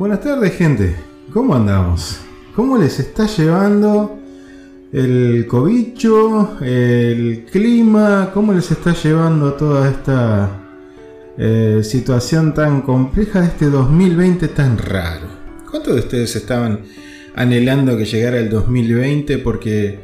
Buenas tardes, gente. ¿Cómo andamos? ¿Cómo les está llevando el cobicho, el clima? ¿Cómo les está llevando toda esta eh, situación tan compleja de este 2020 tan raro? ¿Cuántos de ustedes estaban anhelando que llegara el 2020 porque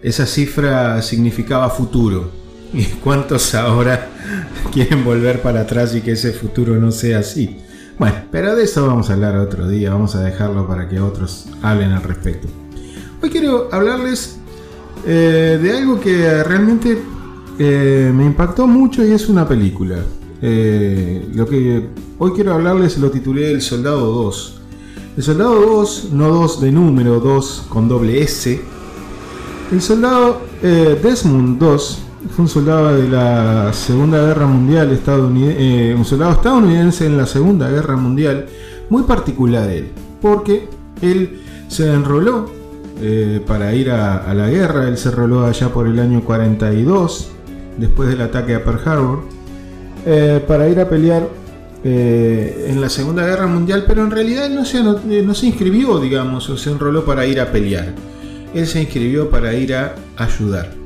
esa cifra significaba futuro? ¿Y cuántos ahora quieren volver para atrás y que ese futuro no sea así? Bueno, pero de eso vamos a hablar otro día, vamos a dejarlo para que otros hablen al respecto. Hoy quiero hablarles eh, de algo que realmente eh, me impactó mucho y es una película. Eh, lo que hoy quiero hablarles lo titulé El Soldado 2. El Soldado 2, no 2 de número, 2 con doble S. El Soldado Desmond 2 fue un soldado de la Segunda Guerra Mundial, estadounidense, un soldado estadounidense en la Segunda Guerra Mundial, muy particular él, porque él se enroló eh, para ir a, la guerra, él se enroló allá por el año 42, después del ataque a Pearl Harbor, eh, para ir a pelear eh, en la Segunda Guerra Mundial, pero en realidad no se, no se inscribió, digamos, o se enroló para ir a pelear. Él se inscribió para ir a ayudar.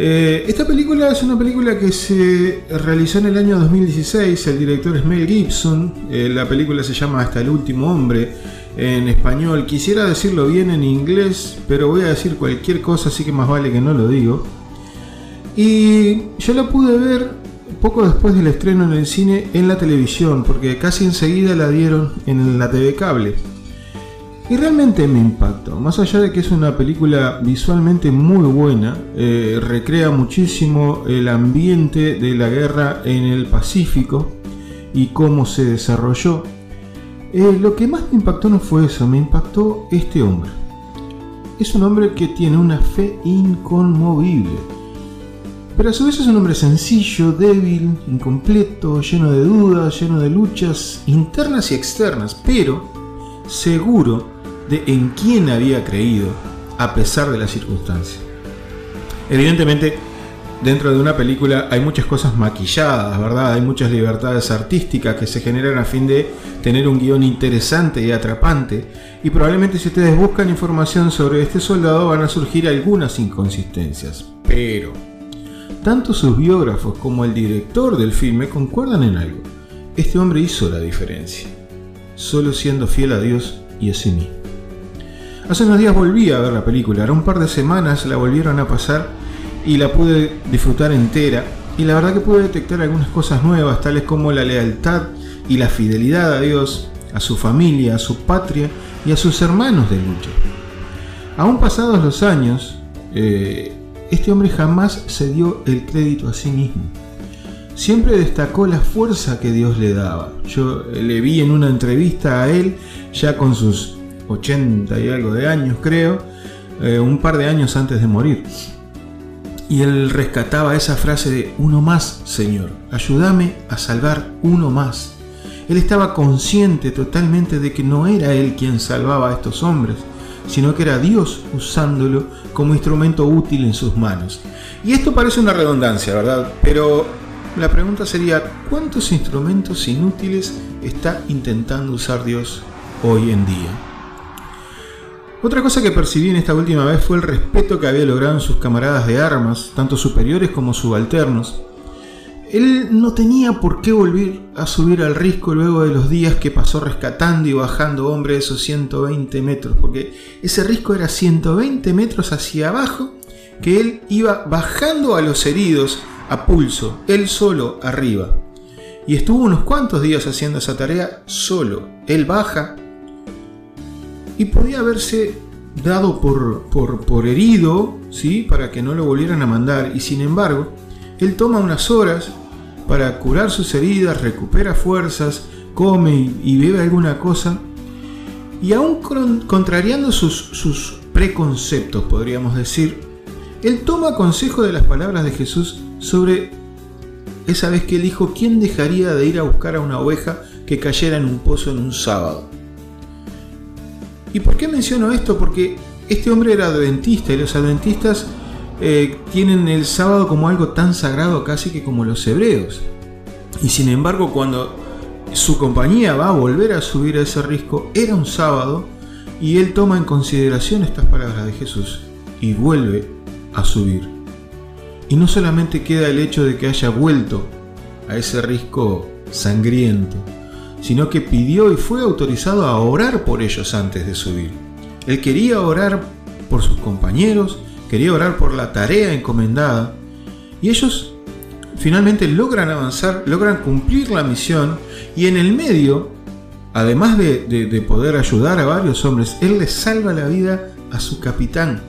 Eh, esta película es una película que se realizó en el año 2016, el director es Mel Gibson, eh, la película se llama Hasta el último hombre en español, quisiera decirlo bien en inglés, pero voy a decir cualquier cosa, así que más vale que no lo digo. Y yo la pude ver poco después del estreno en el cine en la televisión, porque casi enseguida la dieron en la TV cable. Y realmente me impactó, más allá de que es una película visualmente muy buena, eh, recrea muchísimo el ambiente de la guerra en el Pacífico y cómo se desarrolló. Eh, lo que más me impactó no fue eso, me impactó este hombre. Es un hombre que tiene una fe inconmovible. Pero a su vez es un hombre sencillo, débil, incompleto, lleno de dudas, lleno de luchas internas y externas, pero seguro de en quién había creído a pesar de las circunstancias. Evidentemente, dentro de una película hay muchas cosas maquilladas, ¿verdad? Hay muchas libertades artísticas que se generan a fin de tener un guion interesante y atrapante. Y probablemente si ustedes buscan información sobre este soldado van a surgir algunas inconsistencias. Pero, tanto sus biógrafos como el director del filme concuerdan en algo. Este hombre hizo la diferencia, solo siendo fiel a Dios y a sí mismo. Hace unos días volví a ver la película, era un par de semanas la volvieron a pasar y la pude disfrutar entera. Y la verdad que pude detectar algunas cosas nuevas, tales como la lealtad y la fidelidad a Dios, a su familia, a su patria y a sus hermanos de lucha. Aún pasados los años, eh, este hombre jamás se dio el crédito a sí mismo. Siempre destacó la fuerza que Dios le daba. Yo le vi en una entrevista a él, ya con sus 80 y algo de años creo, eh, un par de años antes de morir. Y él rescataba esa frase de uno más, Señor, ayúdame a salvar uno más. Él estaba consciente totalmente de que no era él quien salvaba a estos hombres, sino que era Dios usándolo como instrumento útil en sus manos. Y esto parece una redundancia, ¿verdad? Pero la pregunta sería, ¿cuántos instrumentos inútiles está intentando usar Dios hoy en día? Otra cosa que percibí en esta última vez fue el respeto que había logrado en sus camaradas de armas, tanto superiores como subalternos. Él no tenía por qué volver a subir al risco luego de los días que pasó rescatando y bajando hombres esos 120 metros, porque ese risco era 120 metros hacia abajo que él iba bajando a los heridos a pulso, él solo arriba. Y estuvo unos cuantos días haciendo esa tarea solo. Él baja, y podía haberse dado por, por, herido, ¿sí? Para que no lo volvieran a mandar. Y sin embargo, él toma unas horas para curar sus heridas, recupera fuerzas, come y, bebe alguna cosa. Y aún contrariando sus, sus preconceptos, podríamos decir, él toma consejo de las palabras de Jesús sobre esa vez que él dijo, ¿quién dejaría de ir a buscar a una oveja que cayera en un pozo en un sábado? ¿Y por qué menciono esto? Porque este hombre era adventista y los adventistas eh, tienen el sábado como algo tan sagrado casi que como los hebreos. Y sin embargo, cuando su compañía va a volver a subir a ese risco, era un sábado, y él toma en consideración estas palabras de Jesús y vuelve a subir. Y no solamente queda el hecho de que haya vuelto a ese risco sangriento, sino que pidió y fue autorizado a orar por ellos antes de subir. Él quería orar por sus compañeros, quería orar por la tarea encomendada, y ellos finalmente logran avanzar, logran cumplir la misión, y en el medio, además de, poder ayudar a varios hombres, él les salva la vida a su capitán,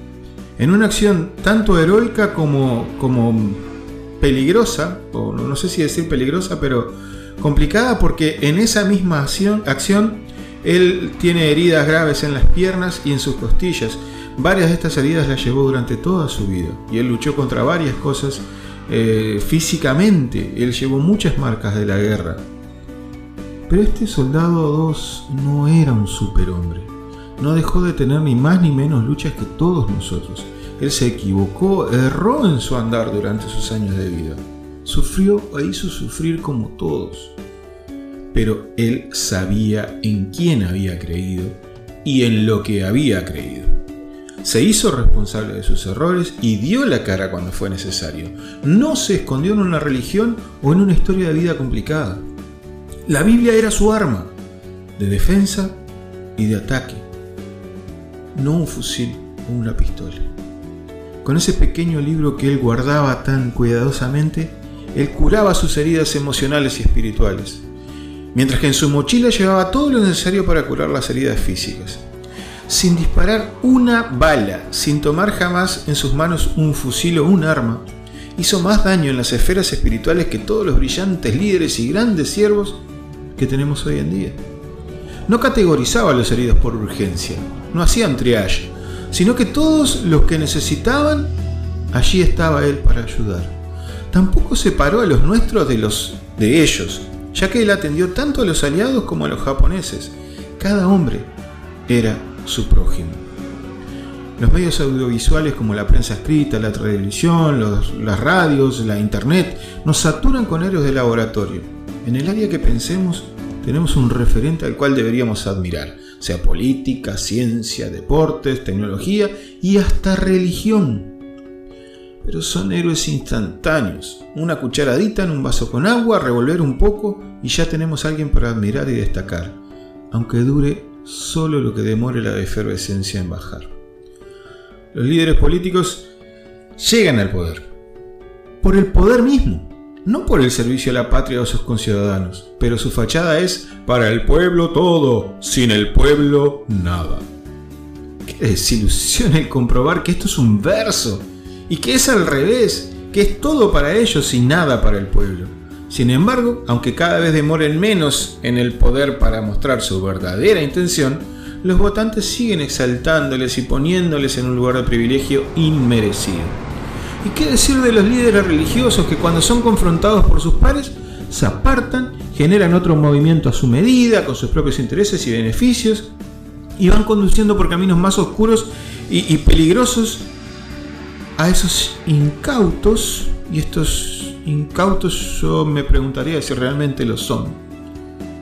en una acción tanto heroica como, como peligrosa, o no sé si decir peligrosa, pero complicada porque en esa misma acción, él tiene heridas graves en las piernas y en sus costillas. Varias de estas heridas las llevó durante toda su vida y él luchó contra varias cosas eh, físicamente. Él llevó muchas marcas de la guerra. Pero este soldado 2 no era un superhombre. No dejó de tener ni más ni menos luchas que todos nosotros. Él se equivocó, erró en su andar durante sus años de vida. Sufrió e hizo sufrir como todos. Pero él sabía en quién había creído y en lo que había creído. Se hizo responsable de sus errores y dio la cara cuando fue necesario. No se escondió en una religión o en una historia de vida complicada. La Biblia era su arma de defensa y de ataque, no un fusil o una pistola. Con ese pequeño libro que él guardaba tan cuidadosamente, él curaba sus heridas emocionales y espirituales, mientras que en su mochila llevaba todo lo necesario para curar las heridas físicas. Sin disparar una bala, sin tomar jamás en sus manos un fusil o un arma, hizo más daño en las esferas espirituales que todos los brillantes líderes y grandes siervos que tenemos hoy en día. No categorizaba a los heridos por urgencia, no hacían triage, sino que todos los que necesitaban, allí estaba él para ayudar tampoco separó a los nuestros de los de ellos, ya que él atendió tanto a los aliados como a los japoneses. Cada hombre era su prójimo. Los medios audiovisuales como la prensa escrita, la televisión, las radios, la internet, nos saturan con héroes de laboratorio. En el área que pensemos, tenemos un referente al cual deberíamos admirar, sea política, ciencia, deportes, tecnología y hasta religión pero son héroes instantáneos. Una cucharadita en un vaso con agua, revolver un poco y ya tenemos a alguien para admirar y destacar, aunque dure solo lo que demore la efervescencia en bajar. Los líderes políticos llegan al poder, por el poder mismo, no por el servicio a la patria o a sus conciudadanos, pero su fachada es para el pueblo todo, sin el pueblo nada. Qué desilusión el comprobar que esto es un verso y que es al revés, que es todo para ellos y nada para el pueblo. Sin embargo, aunque cada vez demoren menos en el poder para mostrar su verdadera intención, los votantes siguen exaltándoles y poniéndoles en un lugar de privilegio inmerecido. ¿Y qué decir de los líderes religiosos que cuando son confrontados por sus pares se apartan, generan otro movimiento a su medida, con sus propios intereses y beneficios, y van conduciendo por caminos más oscuros y, y peligrosos a esos incautos, y estos incautos yo me preguntaría si realmente lo son,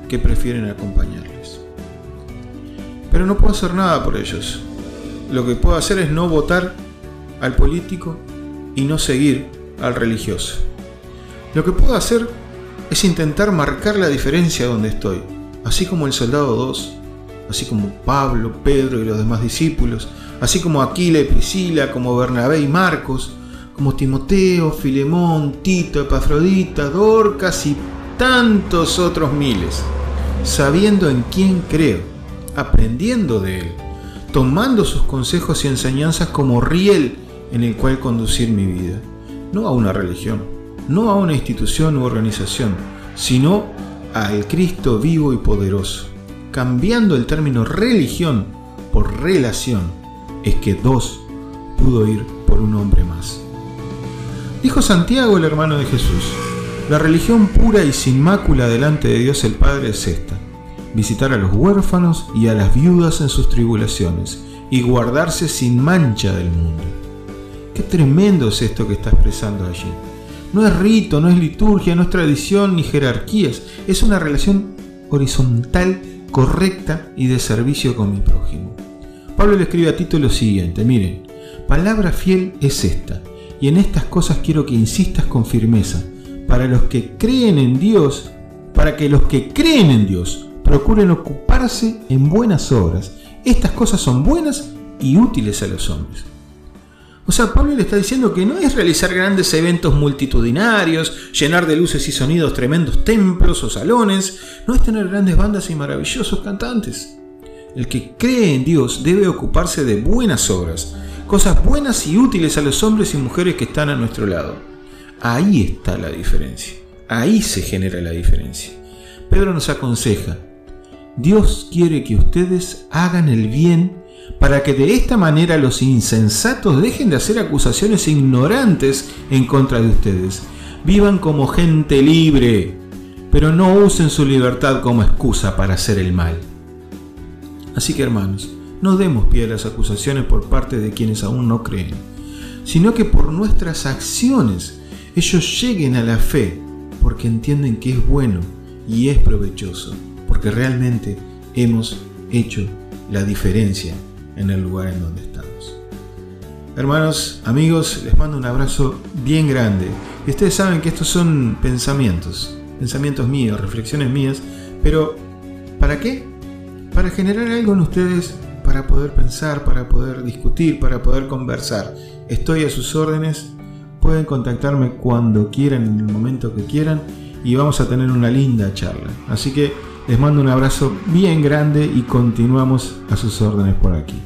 que prefieren acompañarles. Pero no puedo hacer nada por ellos. Lo que puedo hacer es no votar al político y no seguir al religioso. Lo que puedo hacer es intentar marcar la diferencia donde estoy, así como el soldado 2, así como Pablo, Pedro y los demás discípulos, así como Aquila y Priscila, como Bernabé y Marcos, como Timoteo, Filemón, Tito, Epafrodita, Dorcas y tantos otros miles, sabiendo en quién creo, aprendiendo de él, tomando sus consejos y enseñanzas como riel en el cual conducir mi vida, no a una religión, no a una institución u organización, sino al Cristo vivo y poderoso, cambiando el término religión por relación es que dos pudo ir por un hombre más. Dijo Santiago, el hermano de Jesús, la religión pura y sin mácula delante de Dios el Padre es esta, visitar a los huérfanos y a las viudas en sus tribulaciones y guardarse sin mancha del mundo. Qué tremendo es esto que está expresando allí. No es rito, no es liturgia, no es tradición ni jerarquías, es una relación horizontal, correcta y de servicio con mi prójimo. Pablo le escribe a Tito lo siguiente, miren, palabra fiel es esta, y en estas cosas quiero que insistas con firmeza, para los que creen en Dios, para que los que creen en Dios procuren ocuparse en buenas obras. Estas cosas son buenas y útiles a los hombres. O sea, Pablo le está diciendo que no es realizar grandes eventos multitudinarios, llenar de luces y sonidos tremendos templos o salones, no es tener grandes bandas y maravillosos cantantes. El que cree en Dios debe ocuparse de buenas obras, cosas buenas y útiles a los hombres y mujeres que están a nuestro lado. Ahí está la diferencia, ahí se genera la diferencia. Pedro nos aconseja, Dios quiere que ustedes hagan el bien para que de esta manera los insensatos dejen de hacer acusaciones ignorantes en contra de ustedes. Vivan como gente libre, pero no usen su libertad como excusa para hacer el mal. Así que hermanos, no demos pie a las acusaciones por parte de quienes aún no creen, sino que por nuestras acciones ellos lleguen a la fe porque entienden que es bueno y es provechoso, porque realmente hemos hecho la diferencia en el lugar en donde estamos. Hermanos, amigos, les mando un abrazo bien grande. Ustedes saben que estos son pensamientos, pensamientos míos, reflexiones mías, pero ¿para qué? Para generar algo en ustedes, para poder pensar, para poder discutir, para poder conversar. Estoy a sus órdenes, pueden contactarme cuando quieran, en el momento que quieran, y vamos a tener una linda charla. Así que les mando un abrazo bien grande y continuamos a sus órdenes por aquí.